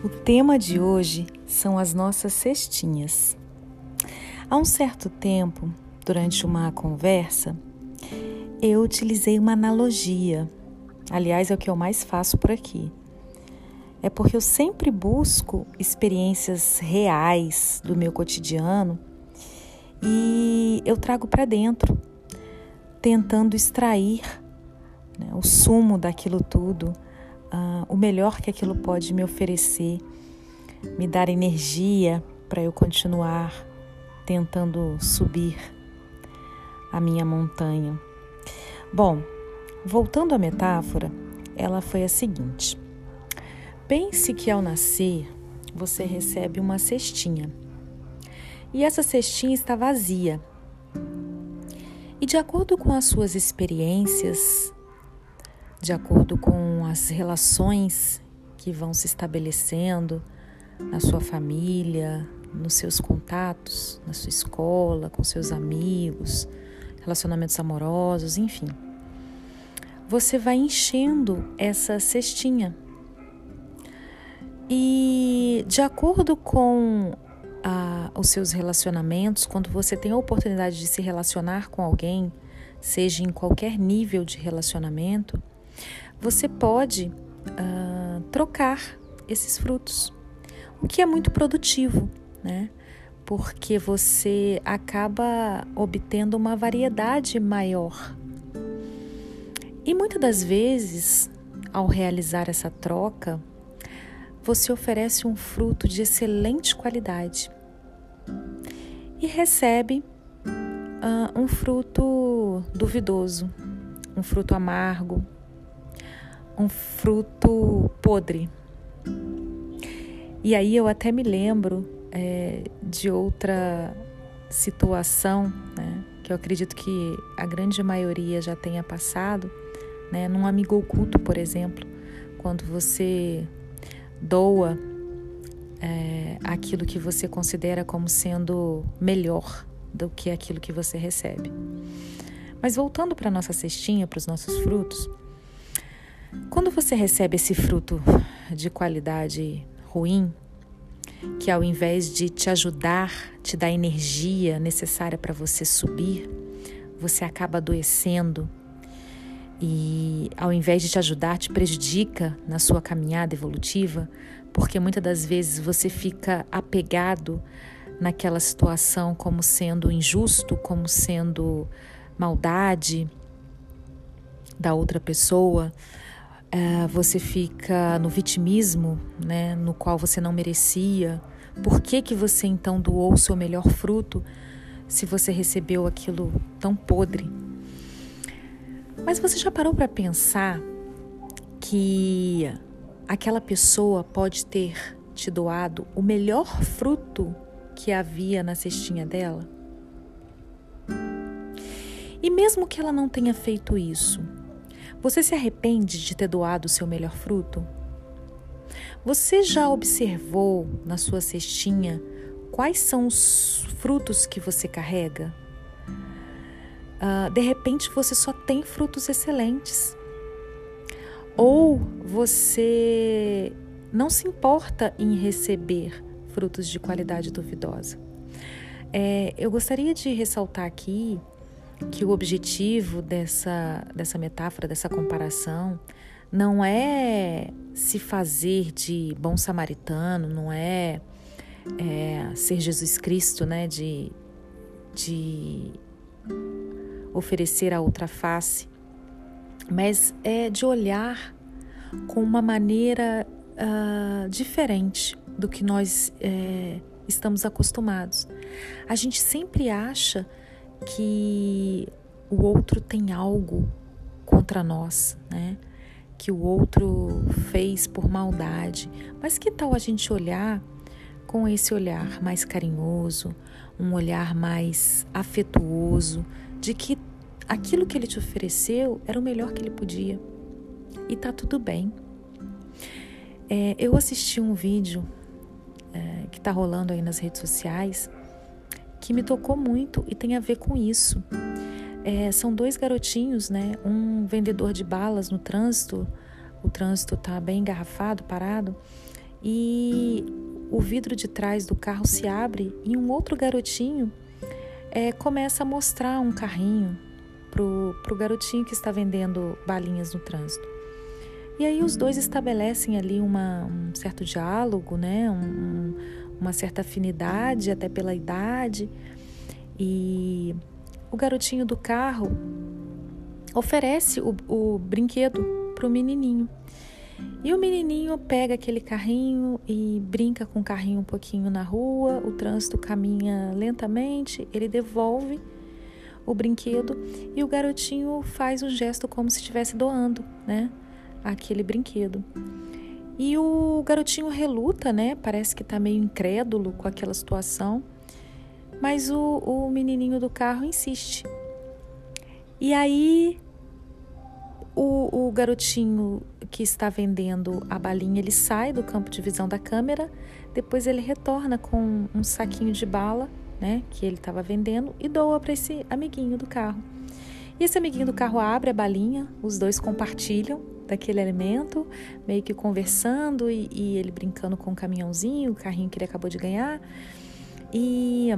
O tema de hoje são as nossas cestinhas. Há um certo tempo, durante uma conversa, eu utilizei uma analogia. Aliás, é o que eu mais faço por aqui. É porque eu sempre busco experiências reais do meu cotidiano e eu trago para dentro, tentando extrair né, o sumo daquilo tudo uh, o melhor que aquilo pode me oferecer, me dar energia para eu continuar tentando subir a minha montanha. Bom, voltando à metáfora, ela foi a seguinte: pense que ao nascer você recebe uma cestinha e essa cestinha está vazia. E de acordo com as suas experiências, de acordo com as relações que vão se estabelecendo na sua família, nos seus contatos, na sua escola, com seus amigos, relacionamentos amorosos, enfim. Você vai enchendo essa cestinha. E de acordo com a, os seus relacionamentos, quando você tem a oportunidade de se relacionar com alguém, seja em qualquer nível de relacionamento, você pode uh, trocar esses frutos, o que é muito produtivo, né? Porque você acaba obtendo uma variedade maior. E muitas das vezes, ao realizar essa troca, você oferece um fruto de excelente qualidade e recebe uh, um fruto duvidoso, um fruto amargo, um fruto podre. E aí eu até me lembro é, de outra situação, né, que eu acredito que a grande maioria já tenha passado, né, num amigo oculto, por exemplo, quando você doa é, aquilo que você considera como sendo melhor do que aquilo que você recebe. Mas voltando para nossa cestinha, para os nossos frutos, quando você recebe esse fruto de qualidade ruim, que ao invés de te ajudar, te dar energia necessária para você subir, você acaba adoecendo e ao invés de te ajudar, te prejudica na sua caminhada evolutiva, porque muitas das vezes você fica apegado naquela situação como sendo injusto, como sendo maldade da outra pessoa, uh, você fica no vitimismo, né, no qual você não merecia. Por que, que você então doou o seu melhor fruto se você recebeu aquilo tão podre? Mas você já parou para pensar que aquela pessoa pode ter te doado o melhor fruto que havia na cestinha dela? E mesmo que ela não tenha feito isso, você se arrepende de ter doado o seu melhor fruto? Você já observou na sua cestinha quais são os frutos que você carrega? Uh, de repente você só tem frutos excelentes. Ou você não se importa em receber frutos de qualidade duvidosa. É, eu gostaria de ressaltar aqui que o objetivo dessa, dessa metáfora, dessa comparação, não é se fazer de bom samaritano, não é, é ser Jesus Cristo, né? De, de oferecer a outra face, mas é de olhar com uma maneira uh, diferente do que nós é, estamos acostumados. A gente sempre acha que o outro tem algo contra nós, né? Que o outro fez por maldade. Mas que tal a gente olhar com esse olhar mais carinhoso, um olhar mais afetuoso, de que aquilo que ele te ofereceu era o melhor que ele podia e tá tudo bem. É, eu assisti um vídeo é, que tá rolando aí nas redes sociais que me tocou muito e tem a ver com isso. É, são dois garotinhos, né? Um vendedor de balas no trânsito, o trânsito tá bem engarrafado, parado, e o vidro de trás do carro se abre e um outro garotinho é, começa a mostrar um carrinho pro, pro garotinho que está vendendo balinhas no trânsito. E aí os dois estabelecem ali uma, um certo diálogo, né? Um, uma certa afinidade até pela idade. E o garotinho do carro oferece o, o brinquedo para o menininho. E o menininho pega aquele carrinho e brinca com o carrinho um pouquinho na rua, o trânsito caminha lentamente, ele devolve o brinquedo e o garotinho faz um gesto como se estivesse doando, né, aquele brinquedo. E o garotinho reluta, né? Parece que tá meio incrédulo com aquela situação. Mas o, o menininho do carro insiste. E aí o, o garotinho que está vendendo a balinha, ele sai do campo de visão da câmera, depois ele retorna com um saquinho de bala, né, que ele estava vendendo e doa para esse amiguinho do carro. E esse amiguinho do carro abre a balinha, os dois compartilham daquele alimento, meio que conversando e, e ele brincando com o caminhãozinho, o carrinho que ele acabou de ganhar. E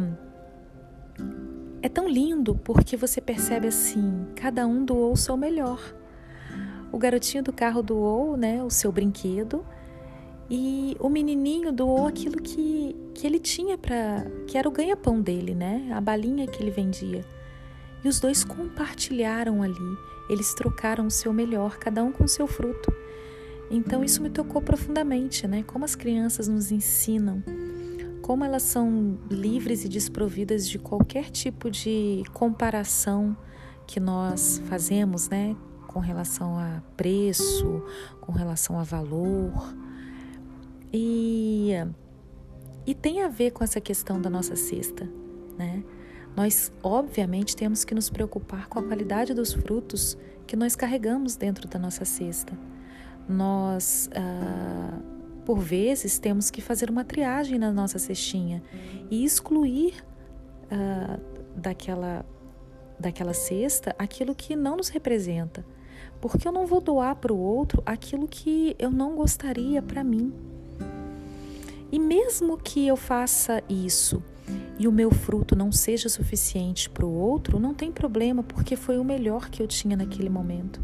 é tão lindo porque você percebe assim, cada um doou o seu melhor. O garotinho do carro doou, né, o seu brinquedo, e o menininho doou aquilo que, que ele tinha para que era o ganha-pão dele, né? A balinha que ele vendia. E os dois compartilharam ali, eles trocaram o seu melhor, cada um com o seu fruto. Então isso me tocou profundamente, né? Como as crianças nos ensinam, como elas são livres e desprovidas de qualquer tipo de comparação que nós fazemos, né? Com relação a preço, com relação a valor. E, e tem a ver com essa questão da nossa cesta, né? Nós, obviamente, temos que nos preocupar com a qualidade dos frutos que nós carregamos dentro da nossa cesta. Nós, ah, por vezes, temos que fazer uma triagem na nossa cestinha e excluir ah, daquela, daquela cesta aquilo que não nos representa. Porque eu não vou doar para o outro aquilo que eu não gostaria para mim. E mesmo que eu faça isso e o meu fruto não seja suficiente para o outro, não tem problema, porque foi o melhor que eu tinha naquele momento.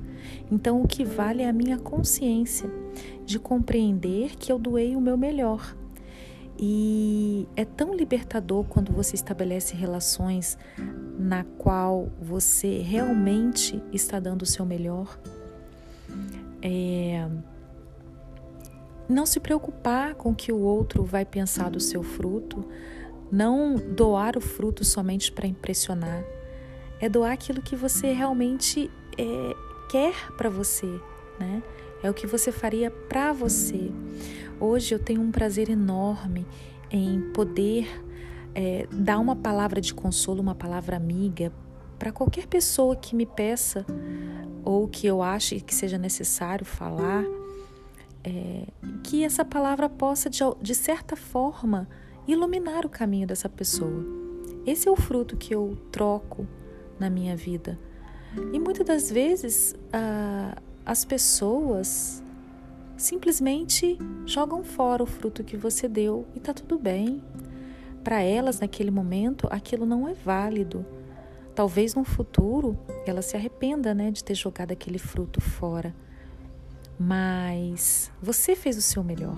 Então, o que vale é a minha consciência de compreender que eu doei o meu melhor. E é tão libertador quando você estabelece relações na qual você realmente está dando o seu melhor. É... Não se preocupar com o que o outro vai pensar do seu fruto, não doar o fruto somente para impressionar, é doar aquilo que você realmente é, quer para você, né? É o que você faria para você. Hoje eu tenho um prazer enorme em poder é, dar uma palavra de consolo, uma palavra amiga para qualquer pessoa que me peça ou que eu ache que seja necessário falar, é, que essa palavra possa de, de certa forma iluminar o caminho dessa pessoa. Esse é o fruto que eu troco na minha vida. E muitas das vezes ah, as pessoas simplesmente jogam fora o fruto que você deu e tá tudo bem. Para elas, naquele momento, aquilo não é válido. Talvez no futuro ela se arrependa né, de ter jogado aquele fruto fora. Mas você fez o seu melhor.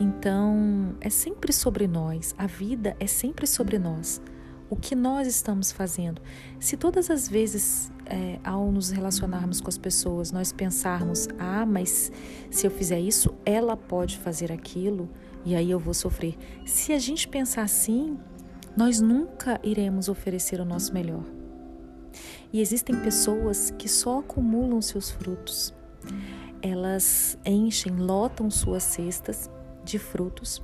Então, é sempre sobre nós, a vida é sempre sobre nós. O que nós estamos fazendo? Se todas as vezes, é, ao nos relacionarmos com as pessoas, nós pensarmos: ah, mas se eu fizer isso, ela pode fazer aquilo e aí eu vou sofrer. Se a gente pensar assim, nós nunca iremos oferecer o nosso melhor. E existem pessoas que só acumulam seus frutos. Elas enchem, lotam suas cestas de frutos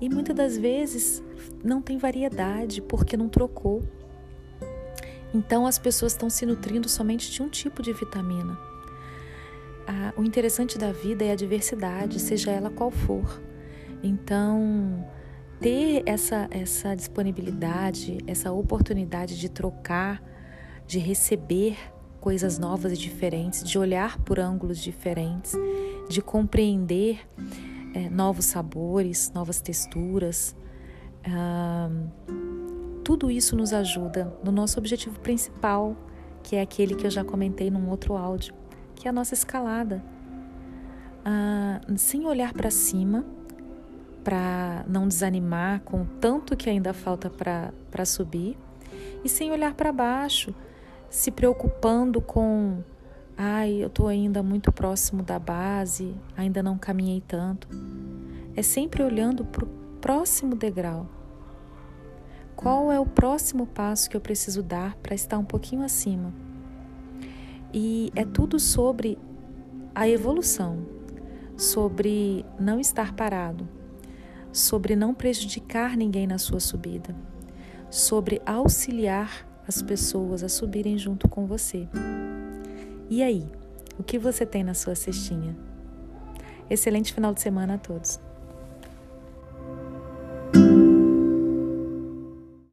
e muitas das vezes não tem variedade porque não trocou. Então as pessoas estão se nutrindo somente de um tipo de vitamina. Ah, o interessante da vida é a diversidade, seja ela qual for. Então, ter essa, essa disponibilidade, essa oportunidade de trocar, de receber coisas novas e diferentes, de olhar por ângulos diferentes, de compreender é, novos sabores, novas texturas. Ah, tudo isso nos ajuda no nosso objetivo principal, que é aquele que eu já comentei num outro áudio, que é a nossa escalada. Ah, sem olhar para cima, para não desanimar com o tanto que ainda falta para subir, e sem olhar para baixo, se preocupando com, ai, eu estou ainda muito próximo da base, ainda não caminhei tanto. É sempre olhando para o próximo degrau. Qual é o próximo passo que eu preciso dar para estar um pouquinho acima? E é tudo sobre a evolução, sobre não estar parado, sobre não prejudicar ninguém na sua subida, sobre auxiliar as pessoas a subirem junto com você. E aí, o que você tem na sua cestinha? Excelente final de semana a todos!